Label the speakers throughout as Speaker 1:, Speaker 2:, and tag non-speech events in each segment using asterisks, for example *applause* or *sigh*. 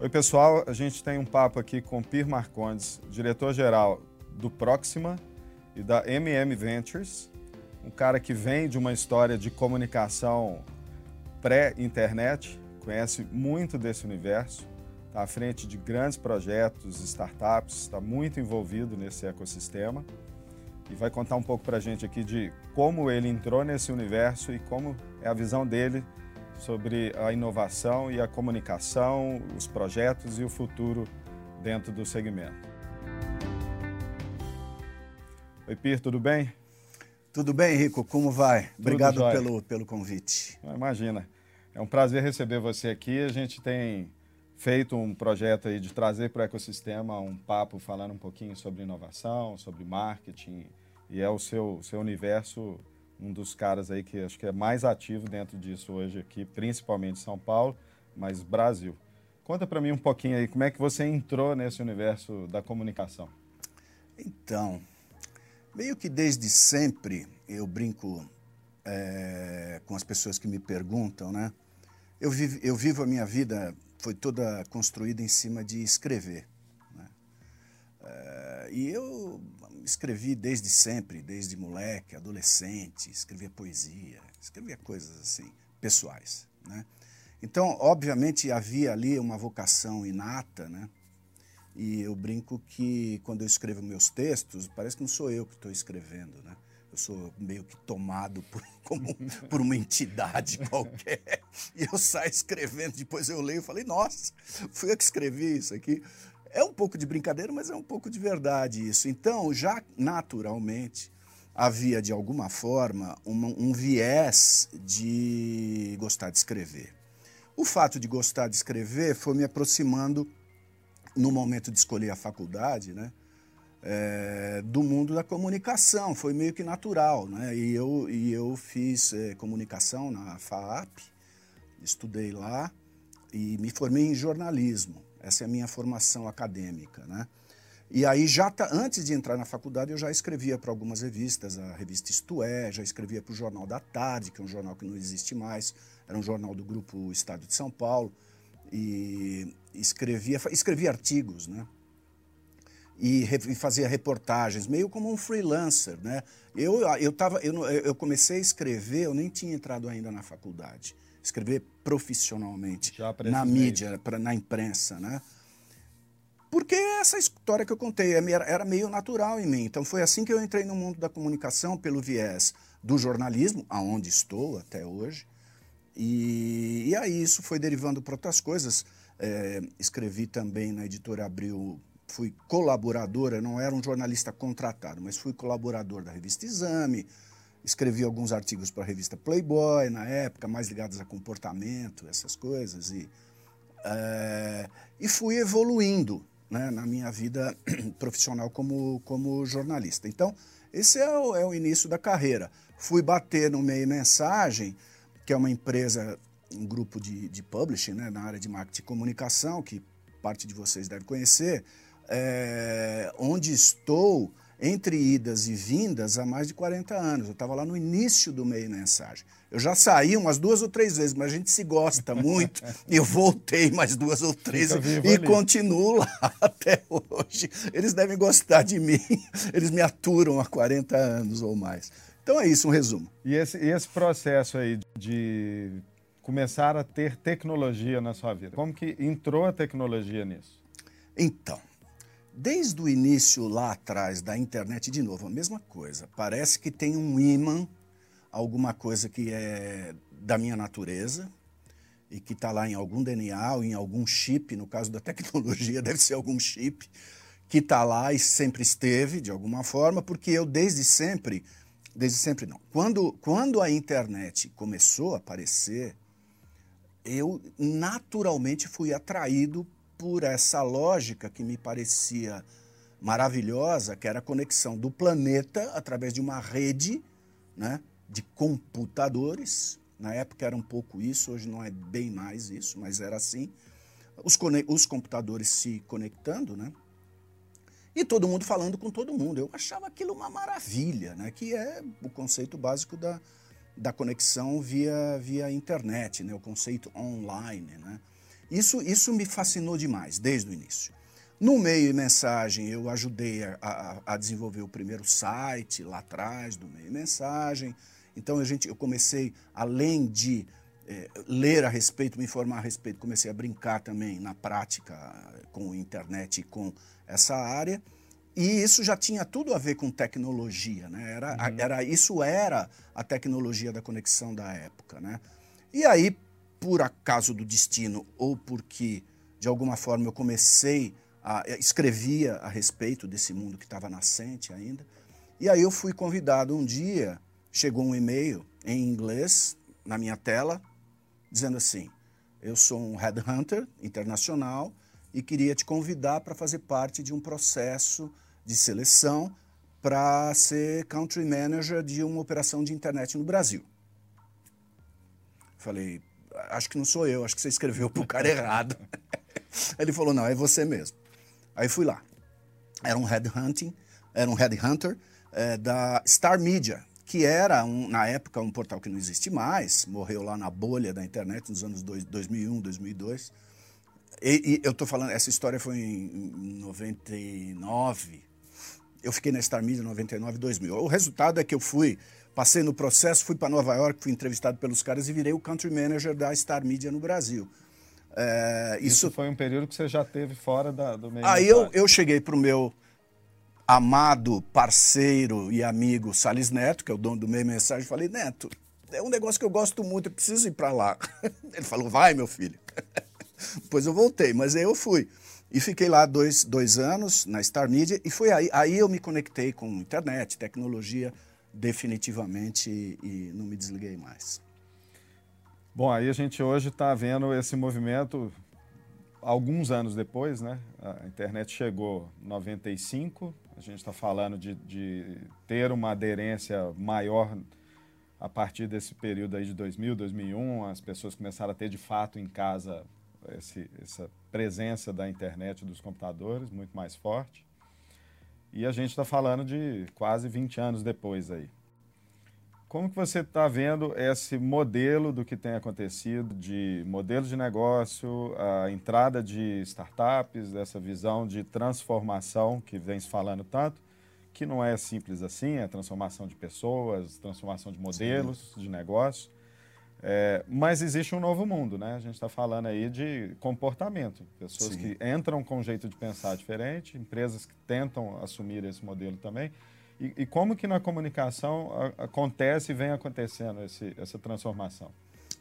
Speaker 1: Oi, pessoal. A gente tem um papo aqui com Pir Marcondes, diretor-geral do Proxima e da MM Ventures, um cara que vem de uma história de comunicação pré-internet, conhece muito desse universo, está à frente de grandes projetos, startups, está muito envolvido nesse ecossistema e vai contar um pouco para a gente aqui de como ele entrou nesse universo e como é a visão dele sobre a inovação e a comunicação, os projetos e o futuro dentro do segmento. Oi, Pir, tudo bem?
Speaker 2: Tudo bem, Rico? Como vai? Obrigado pelo, pelo convite.
Speaker 1: Imagina. É um prazer receber você aqui. A gente tem feito um projeto aí de trazer para o ecossistema um papo falando um pouquinho sobre inovação, sobre marketing, e é o seu, seu universo um dos caras aí que acho que é mais ativo dentro disso hoje aqui, principalmente São Paulo, mas Brasil. Conta para mim um pouquinho aí, como é que você entrou nesse universo da comunicação?
Speaker 2: Então, meio que desde sempre eu brinco é, com as pessoas que me perguntam, né? Eu vivo, eu vivo a minha vida, foi toda construída em cima de escrever. É, e eu escrevi desde sempre, desde moleque, adolescente, escrevia poesia, escrevia coisas assim, pessoais. Né? Então, obviamente, havia ali uma vocação inata, né? E eu brinco que quando eu escrevo meus textos, parece que não sou eu que estou escrevendo, né? Eu sou meio que tomado por, *laughs* como, por uma entidade *laughs* qualquer. E eu saio escrevendo, depois eu leio e falei, nossa, fui eu que escrevi isso aqui. É um pouco de brincadeira, mas é um pouco de verdade isso. Então, já naturalmente, havia de alguma forma um viés de gostar de escrever. O fato de gostar de escrever foi me aproximando, no momento de escolher a faculdade, né, é, do mundo da comunicação. Foi meio que natural. Né? E, eu, e eu fiz é, comunicação na FAAP, estudei lá e me formei em jornalismo. Essa é a minha formação acadêmica, né? E aí, já tá, antes de entrar na faculdade, eu já escrevia para algumas revistas, a revista Isto É, já escrevia para o Jornal da Tarde, que é um jornal que não existe mais, era um jornal do grupo Estado de São Paulo, e escrevia, escrevia artigos, né? E, e fazia reportagens, meio como um freelancer, né? Eu, eu, tava, eu, eu comecei a escrever, eu nem tinha entrado ainda na faculdade escrever profissionalmente na mídia, pra, na imprensa, né? Porque essa história que eu contei é era meio natural em mim. Então foi assim que eu entrei no mundo da comunicação pelo viés do jornalismo, aonde estou até hoje. E, e aí isso foi derivando para outras coisas. É, escrevi também na editora Abril, fui colaboradora, não era um jornalista contratado, mas fui colaborador da revista Exame, escrevi alguns artigos para a revista Playboy na época, mais ligados a comportamento, essas coisas, e, é, e fui evoluindo né, na minha vida *clears throat* profissional como, como jornalista. Então, esse é o, é o início da carreira. Fui bater no Meio Mensagem, que é uma empresa, um grupo de, de publishing né, na área de marketing e comunicação, que parte de vocês deve conhecer, é, onde estou entre idas e vindas há mais de 40 anos. Eu estava lá no início do meio mensagem. Eu já saí umas duas ou três vezes, mas a gente se gosta muito. e eu voltei mais duas ou três e ali. continuo lá *laughs* até hoje. Eles devem gostar de mim. Eles me aturam há 40 anos ou mais. Então é isso, um resumo.
Speaker 1: E esse, esse processo aí de começar a ter tecnologia na sua vida, como que entrou a tecnologia nisso?
Speaker 2: Então, Desde o início lá atrás da internet, de novo, a mesma coisa. Parece que tem um imã, alguma coisa que é da minha natureza e que está lá em algum DNA ou em algum chip, no caso da tecnologia, *laughs* deve ser algum chip, que está lá e sempre esteve, de alguma forma, porque eu desde sempre, desde sempre não. Quando, quando a internet começou a aparecer, eu naturalmente fui atraído por essa lógica que me parecia maravilhosa, que era a conexão do planeta através de uma rede né, de computadores. Na época era um pouco isso, hoje não é bem mais isso, mas era assim. Os, os computadores se conectando, né? E todo mundo falando com todo mundo. Eu achava aquilo uma maravilha, né? Que é o conceito básico da, da conexão via, via internet, né? O conceito online, né? Isso, isso me fascinou demais, desde o início. No meio e mensagem, eu ajudei a, a, a, desenvolver o primeiro site lá atrás do meio e mensagem. Então a gente, eu comecei, além de é, ler a respeito, me informar a respeito, comecei a brincar também na prática com a internet e com essa área. E isso já tinha tudo a ver com tecnologia, né? Era, uhum. era, isso era a tecnologia da conexão da época, né? E aí, por acaso do destino ou porque de alguma forma eu comecei a escrevia a respeito desse mundo que estava nascente ainda. E aí eu fui convidado um dia, chegou um e-mail em inglês na minha tela dizendo assim: "Eu sou um headhunter internacional e queria te convidar para fazer parte de um processo de seleção para ser country manager de uma operação de internet no Brasil. Falei, acho que não sou eu, acho que você escreveu para o cara errado. *laughs* Ele falou, não, é você mesmo. Aí fui lá. Era um headhunting, era um headhunter é, da Star Media, que era, um, na época, um portal que não existe mais, morreu lá na bolha da internet nos anos dois, 2001, 2002. E, e eu estou falando, essa história foi em 99, eu fiquei na Star Media 99 2000. O resultado é que eu fui, passei no processo, fui para Nova York, fui entrevistado pelos caras e virei o country manager da Star Media no Brasil.
Speaker 1: É, isso... isso... foi um período que você já teve fora da, do meio.
Speaker 2: Aí eu, eu cheguei para o meu amado parceiro e amigo Salles Neto, que é o dono do meio mensagem, e falei, Neto, é um negócio que eu gosto muito, eu preciso ir para lá. *laughs* Ele falou, vai, meu filho. *laughs* Depois eu voltei, mas aí eu fui. E fiquei lá dois, dois anos na Star Media e foi aí, aí eu me conectei com internet, tecnologia, definitivamente e, não me desliguei mais.
Speaker 1: Bom, aí a gente hoje está vendo esse movimento alguns anos depois, né? A internet chegou em 95, a gente está falando de, de, ter uma aderência maior a partir desse período aí de 2000, 2001, as pessoas começaram a ter de fato em casa esse, essa presença da internet dos computadores muito mais forte. E a gente está falando de quase 20 anos depois aí. Como que você está vendo esse modelo do que tem acontecido, de modelo de negócio, a entrada de startups, dessa visão de transformação que vem se falando tanto, que não é simples assim, é transformação de pessoas, transformação de modelos Sim. de negócio. É, mas existe um novo mundo, né? A gente está falando aí de comportamento. Pessoas Sim. que entram com um jeito de pensar diferente, empresas que tentam assumir esse modelo também. E, e como que na comunicação a, acontece e vem acontecendo esse, essa transformação?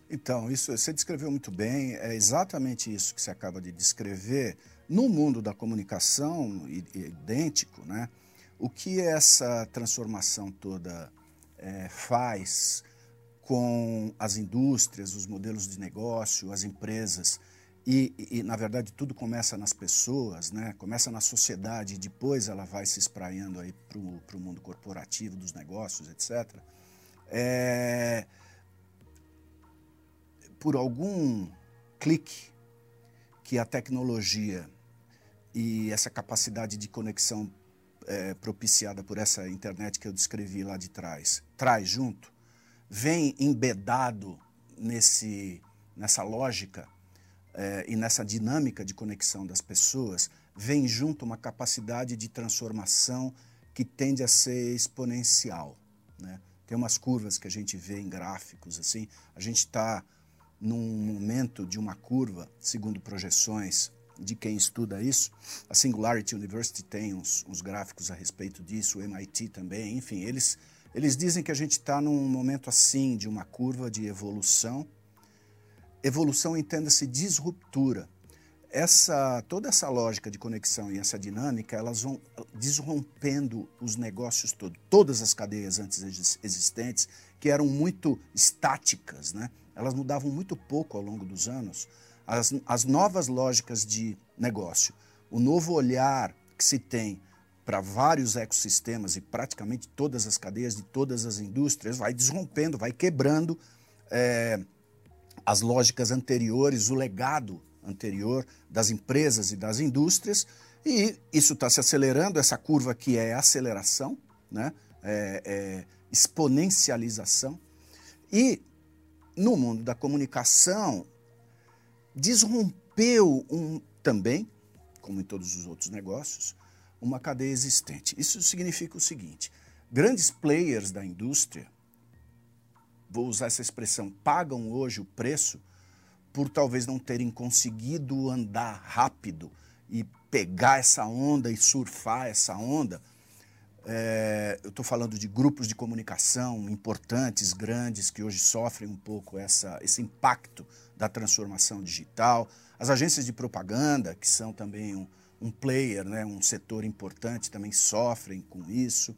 Speaker 2: Então, isso você descreveu muito bem, é exatamente isso que você acaba de descrever. No mundo da comunicação, idêntico, né? O que essa transformação toda é, faz com as indústrias, os modelos de negócio, as empresas. E, e, na verdade, tudo começa nas pessoas, né? começa na sociedade e depois ela vai se espraiando para o mundo corporativo, dos negócios, etc. É... Por algum clique que a tecnologia e essa capacidade de conexão é, propiciada por essa internet que eu descrevi lá de trás traz junto, vem embedado nesse, nessa lógica é, e nessa dinâmica de conexão das pessoas, vem junto uma capacidade de transformação que tende a ser exponencial. Né? Tem umas curvas que a gente vê em gráficos, assim, a gente está num momento de uma curva, segundo projeções de quem estuda isso. A Singularity University tem uns, uns gráficos a respeito disso, o MIT também, enfim, eles eles dizem que a gente está num momento assim de uma curva de evolução. Evolução entenda-se disruptura. Essa, toda essa lógica de conexão e essa dinâmica, elas vão desrompendo os negócios todos, todas as cadeias antes existentes, que eram muito estáticas, né? elas mudavam muito pouco ao longo dos anos. As, as novas lógicas de negócio, o novo olhar que se tem para vários ecossistemas e praticamente todas as cadeias de todas as indústrias, vai desrompendo, vai quebrando é, as lógicas anteriores, o legado anterior das empresas e das indústrias, e isso está se acelerando, essa curva que é aceleração, né? É, é exponencialização. E no mundo da comunicação, desrompeu um, também, como em todos os outros negócios, uma cadeia existente. Isso significa o seguinte: grandes players da indústria, vou usar essa expressão, pagam hoje o preço por talvez não terem conseguido andar rápido e pegar essa onda e surfar essa onda. É, eu estou falando de grupos de comunicação importantes, grandes, que hoje sofrem um pouco essa, esse impacto da transformação digital. As agências de propaganda, que são também um, um player, né, um setor importante, também sofrem com isso.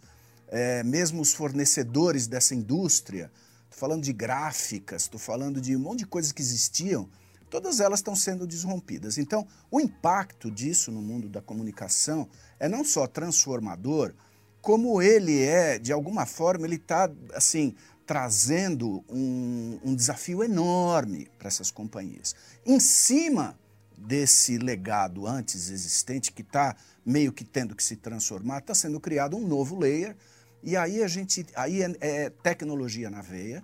Speaker 2: É, mesmo os fornecedores dessa indústria, estou falando de gráficas, estou falando de um monte de coisas que existiam, todas elas estão sendo desrompidas. Então, o impacto disso no mundo da comunicação é não só transformador, como ele é, de alguma forma, ele está, assim, trazendo um, um desafio enorme para essas companhias. Em cima desse legado antes existente, que está meio que tendo que se transformar, está sendo criado um novo layer, e aí a gente, aí é, é tecnologia na veia,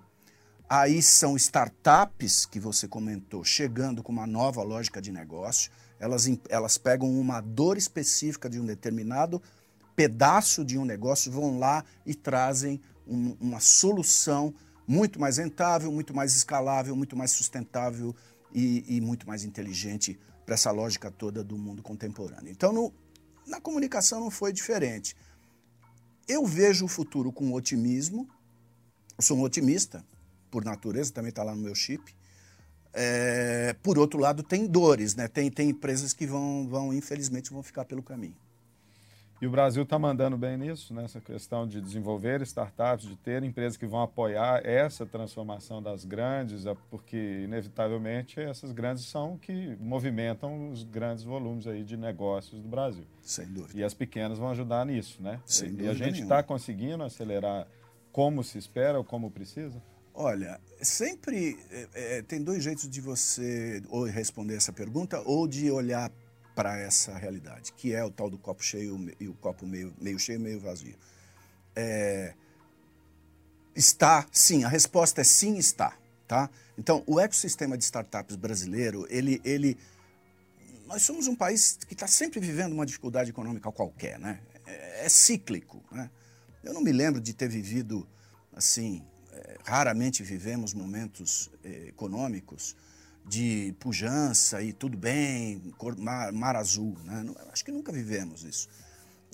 Speaker 2: aí são startups que você comentou, chegando com uma nova lógica de negócio, elas, elas pegam uma dor específica de um determinado pedaço de um negócio, vão lá e trazem um, uma solução muito mais rentável, muito mais escalável, muito mais sustentável e, e muito mais inteligente para essa lógica toda do mundo contemporâneo. Então, no, na comunicação não foi diferente. Eu vejo o futuro com otimismo. Eu sou um otimista, por natureza, também está lá no meu chip. É, por outro lado, tem dores, né? Tem, tem empresas que vão, vão, infelizmente, vão ficar pelo caminho.
Speaker 1: E o Brasil está mandando bem nisso, nessa questão de desenvolver startups, de ter empresas que vão apoiar essa transformação das grandes, porque, inevitavelmente, essas grandes são que movimentam os grandes volumes aí de negócios do Brasil.
Speaker 2: Sem dúvida.
Speaker 1: E as pequenas vão ajudar nisso, né?
Speaker 2: Sem dúvida.
Speaker 1: E a gente está conseguindo acelerar como se espera ou como precisa?
Speaker 2: Olha, sempre é, é, tem dois jeitos de você ou responder essa pergunta ou de olhar para essa realidade, que é o tal do copo cheio e o copo meio, meio cheio meio vazio. É, está, sim, a resposta é sim, está. Tá? Então, o ecossistema de startups brasileiro, ele, ele, nós somos um país que está sempre vivendo uma dificuldade econômica qualquer, né? É, é cíclico, né? Eu não me lembro de ter vivido, assim, é, raramente vivemos momentos é, econômicos de pujança e tudo bem, cor, mar, mar, azul. Né? Acho que nunca vivemos isso.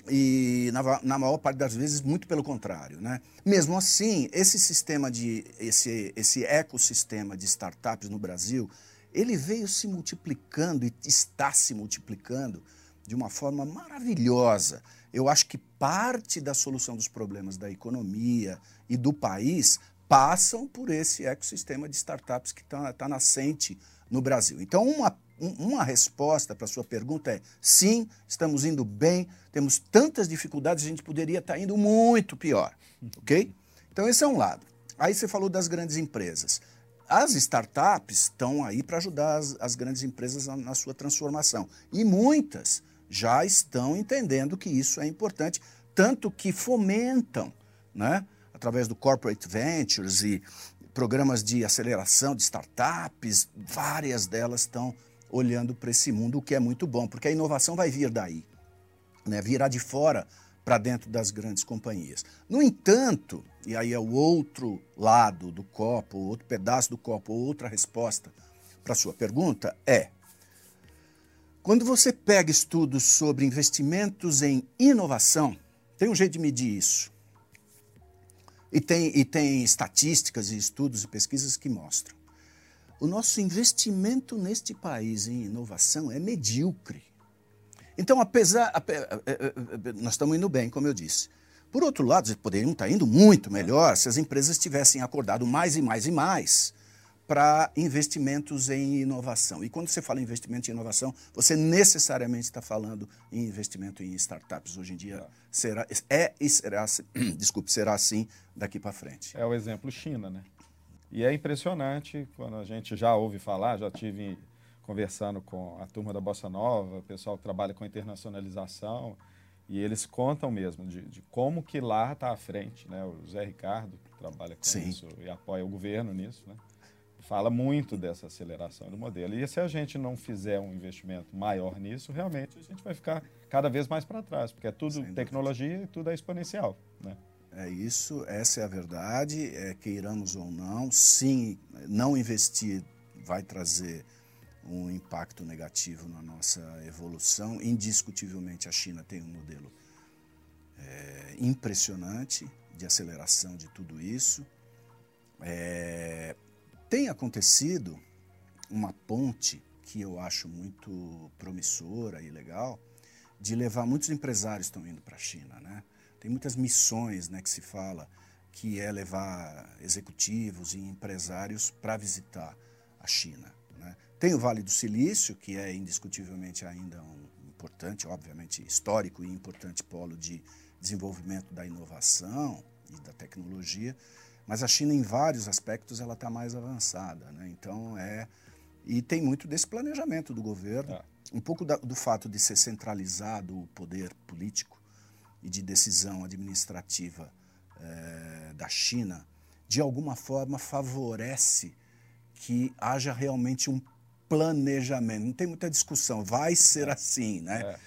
Speaker 2: E na, na, maior parte das vezes, muito pelo contrário. Né? Mesmo assim, esse sistema de. esse, esse ecossistema de startups no Brasil, ele veio se multiplicando e está se multiplicando de uma forma maravilhosa. Eu acho que parte da solução dos problemas da economia e do país passam por esse ecossistema de startups que está tá nascente no Brasil. Então, uma, uma resposta para a sua pergunta é sim, estamos indo bem, temos tantas dificuldades, a gente poderia estar tá indo muito pior, ok? Então, esse é um lado. Aí você falou das grandes empresas. As startups estão aí para ajudar as, as, grandes empresas na, na sua transformação. E muitas já estão entendendo que isso é importante, tanto que fomentam, né? Através do Corporate Ventures e programas de aceleração de startups, várias delas estão olhando para esse mundo, o que é muito bom, porque a inovação vai vir daí, né? virá de fora para dentro das grandes companhias. No entanto, e aí é o outro lado do copo, outro pedaço do copo, outra resposta para sua pergunta é: quando você pega estudos sobre investimentos em inovação, tem um jeito de medir isso. E tem, e tem estatísticas e estudos e pesquisas que mostram. O nosso investimento neste país em inovação é medíocre. Então, apesar. Nós estamos indo bem, como eu disse. Por outro lado, poderiam estar indo muito melhor se as empresas tivessem acordado mais e mais e mais para investimentos em inovação. E quando você fala em investimento em inovação, você necessariamente está falando em investimento em startups. Hoje em dia tá. será, é e será, *clears throat* desculpe, será assim daqui para frente.
Speaker 1: É o exemplo China, né? E é impressionante quando a gente já ouve falar, já tive conversando com a turma da Bossa Nova, o pessoal que trabalha com internacionalização, e eles contam mesmo de, de como que lá está à frente, né? O Zé Ricardo, que trabalha com
Speaker 2: Sim.
Speaker 1: isso e apoia o governo nisso, né? Fala muito dessa aceleração do modelo. E se a gente não fizer um investimento maior nisso, realmente a gente vai ficar cada vez mais para trás, porque é tudo tecnologia e tudo é exponencial. Né?
Speaker 2: É isso, essa é a verdade, é, queiramos ou não. Sim, não investir vai trazer um impacto negativo na nossa evolução. Indiscutivelmente, a China tem um modelo é, impressionante de aceleração de tudo isso. É, tem acontecido uma ponte que eu acho muito promissora e legal de levar muitos empresários estão indo para a China, né? Tem muitas missões, né, que se fala que é levar executivos e empresários para visitar a China. Né? Tem o Vale do Silício, que é indiscutivelmente ainda um importante, obviamente histórico e importante polo de desenvolvimento da inovação e da tecnologia, mas a China, em vários aspectos, ela está mais avançada. Né? Então, é. E tem muito desse planejamento do governo, é. um pouco da, do fato de ser centralizado o poder político e de decisão administrativa é, da China, de alguma forma favorece que haja realmente um planejamento. Não tem muita discussão, vai ser é. assim, né?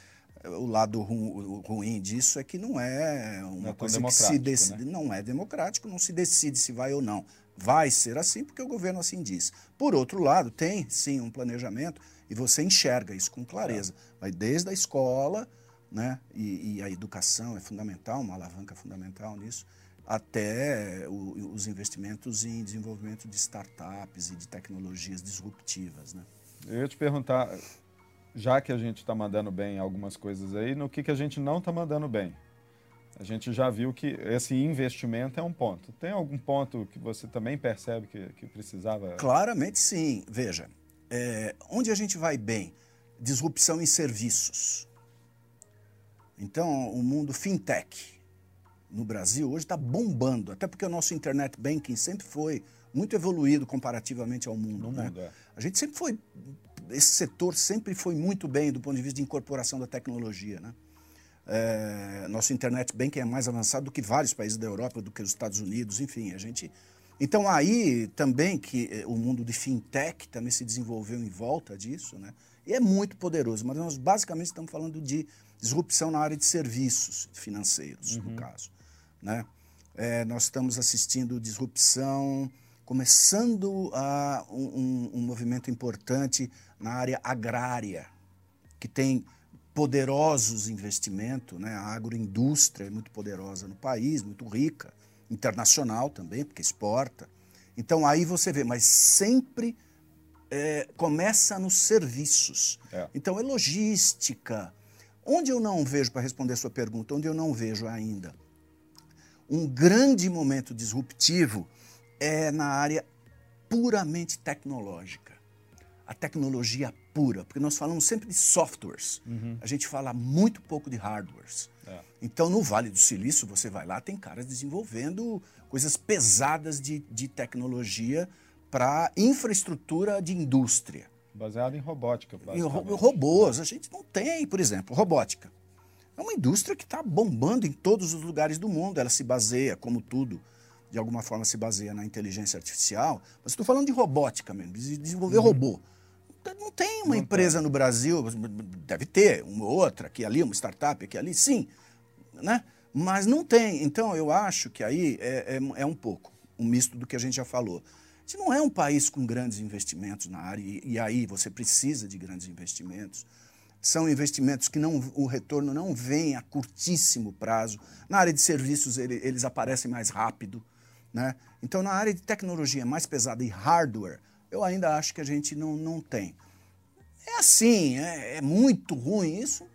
Speaker 2: O lado ru, ruim disso é que não é uma não é coisa que se decide. Né? Não é democrático, não se decide se vai ou não. Vai ser assim porque o governo assim diz. Por outro lado, tem sim um planejamento e você enxerga isso com clareza. Vai desde a escola, né? E, e, a educação é fundamental, uma alavanca fundamental nisso, até o, os investimentos em desenvolvimento de startups e de tecnologias disruptivas. Né?
Speaker 1: Eu ia te perguntar, já que a gente está mandando bem algumas coisas aí, no que, que a gente não está mandando bem. A gente já viu que esse investimento é um ponto. Tem algum ponto que você também percebe que, que precisava?
Speaker 2: Claramente sim. Veja, é, onde a gente vai bem? Disrupção em serviços. Então, o mundo fintech no Brasil hoje está bombando, até porque o nosso internet banking sempre foi muito evoluído comparativamente ao mundo. No né? mundo é. A gente sempre foi esse setor sempre foi muito bem do ponto de vista de incorporação da tecnologia. Né? É, nosso internet banking é mais avançado do que vários países da Europa, do que os Estados Unidos, enfim, a gente... Então aí também que eh, o mundo de fintech também se desenvolveu em volta disso, né? E é muito poderoso, mas nós basicamente estamos falando de disrupção na área de serviços financeiros, uhum. no caso, né? É, nós estamos assistindo disrupção começando a um, um, movimento importante na área agrária, que tem poderosos investimentos, né? a agroindústria é muito poderosa no país, muito rica, internacional também, porque exporta. Então aí você vê, mas sempre é, começa nos serviços. É. Então é logística. Onde eu não vejo, para responder a sua pergunta, onde eu não vejo ainda um grande momento disruptivo é na área puramente tecnológica. A tecnologia pura, porque nós falamos sempre de softwares, uhum. a gente fala muito pouco de hardwares. É. Então, no Vale do Silício, você vai lá, tem caras desenvolvendo coisas pesadas de, de tecnologia para infraestrutura de indústria.
Speaker 1: Baseado em robótica,
Speaker 2: Em robôs. A gente não tem, por exemplo, robótica. É uma indústria que está bombando em todos os lugares do mundo. Ela se baseia, como tudo, de alguma forma se baseia na inteligência artificial, mas estou falando de robótica mesmo, de desenvolver uhum. robô. Não tem uma não empresa tem. no Brasil, deve ter, uma outra aqui ali, uma startup aqui ali, sim, né? mas não tem. Então eu acho que aí é, é, é um pouco um misto do que a gente já falou. A gente não é um país com grandes investimentos na área, e, e aí você precisa de grandes investimentos são investimentos que não, o retorno não vem a curtíssimo prazo. Na área de serviços, ele, eles aparecem mais rápido. Né? Então, na área de tecnologia mais pesada e hardware, eu ainda acho que a gente não, não tem. É assim, é, é muito ruim isso?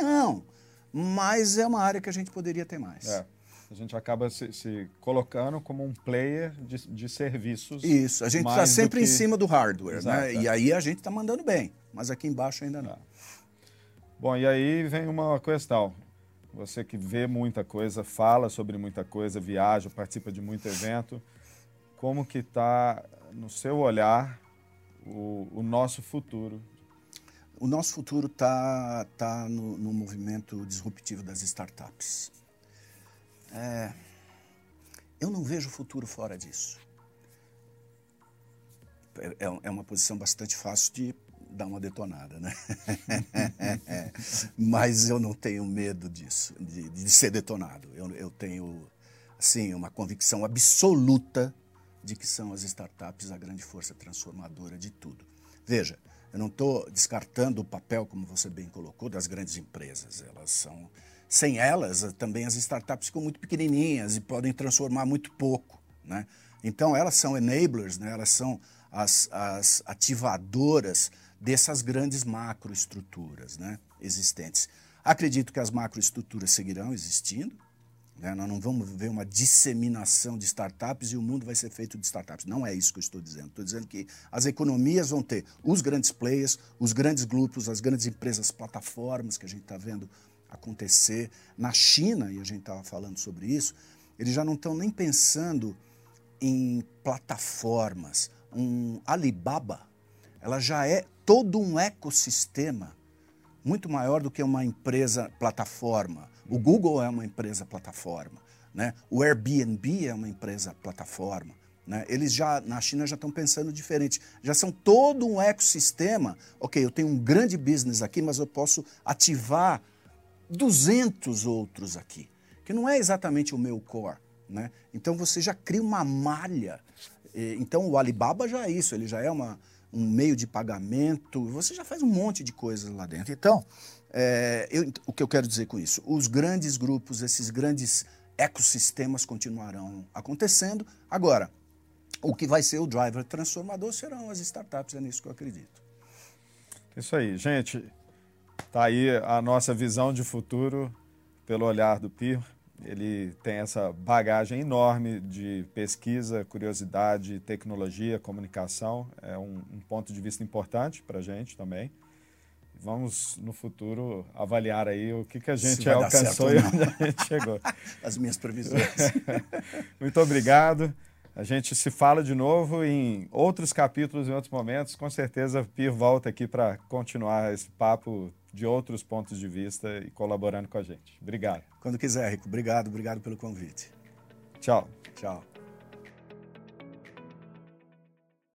Speaker 2: Não. Mas é uma área que a gente poderia ter mais.
Speaker 1: É. A gente acaba se, se, colocando como um player de, de serviços.
Speaker 2: Isso, a gente está sempre que... em cima do hardware, né? Exato, né? É. E aí a gente está mandando bem, mas aqui embaixo ainda não. É.
Speaker 1: Bom, e aí vem uma questão. Você que vê muita coisa, fala sobre muita coisa, viaja, participa de muito evento. Como que está, no seu olhar, o, o, nosso futuro?
Speaker 2: O nosso futuro está tá no, no, movimento disruptivo das startups. É, eu não vejo futuro fora disso. é, é uma posição bastante fácil de dar uma detonada, né? *laughs* Mas eu não tenho medo disso, de, de ser detonado. Eu, eu tenho, assim, uma convicção absoluta de que são as startups a grande força transformadora de tudo. Veja, eu não estou descartando o papel, como você bem colocou, das grandes empresas. Elas são, sem elas, também as startups ficam muito pequenininhas e podem transformar muito pouco, né? Então elas são enablers, né? Elas são as, as ativadoras dessas grandes macroestruturas, né? Existentes. Acredito que as macroestruturas seguirão existindo, né? Nós não vamos ver uma disseminação de startups e o mundo vai ser feito de startups. Não é isso que eu estou dizendo. Estou dizendo que as economias vão ter os grandes players, os grandes grupos, as grandes empresas, plataformas que a gente está vendo acontecer. Na China, e a gente estava falando sobre isso, eles já não estão nem pensando em plataformas. Um Alibaba, ela já é todo um ecossistema muito maior do que uma empresa plataforma o Google é uma empresa plataforma, né? O Airbnb é uma empresa plataforma. Né? Eles já na China já estão pensando diferente, já são todo um ecossistema. Ok, eu tenho um grande business aqui, mas eu posso ativar 200 outros aqui, que não é exatamente o meu core. Né? Então você já cria uma malha. Então o Alibaba já é isso, ele já é uma, um meio de pagamento, você já faz um monte de coisas lá dentro. Então, é, eu, o que eu quero dizer com isso? Os grandes grupos, esses grandes ecossistemas continuarão acontecendo. Agora, o que vai ser o driver transformador serão as startups, é nisso que eu acredito.
Speaker 1: Isso aí, gente. Tá aí a nossa visão de futuro pelo olhar do PIR. Ele tem essa bagagem enorme de pesquisa, curiosidade, tecnologia, comunicação. É um, um ponto de vista importante para a gente também vamos no futuro avaliar aí o que, que a gente alcançou e onde a gente chegou. *laughs*
Speaker 2: As minhas previsões. *laughs*
Speaker 1: Muito obrigado. A gente se fala de novo em outros capítulos, em outros momentos. Com certeza, Pir volta aqui para continuar esse papo de outros pontos de vista e colaborando com a gente. Obrigado.
Speaker 2: Quando quiser, Rico. Obrigado, obrigado pelo convite.
Speaker 1: Tchau.
Speaker 2: Tchau.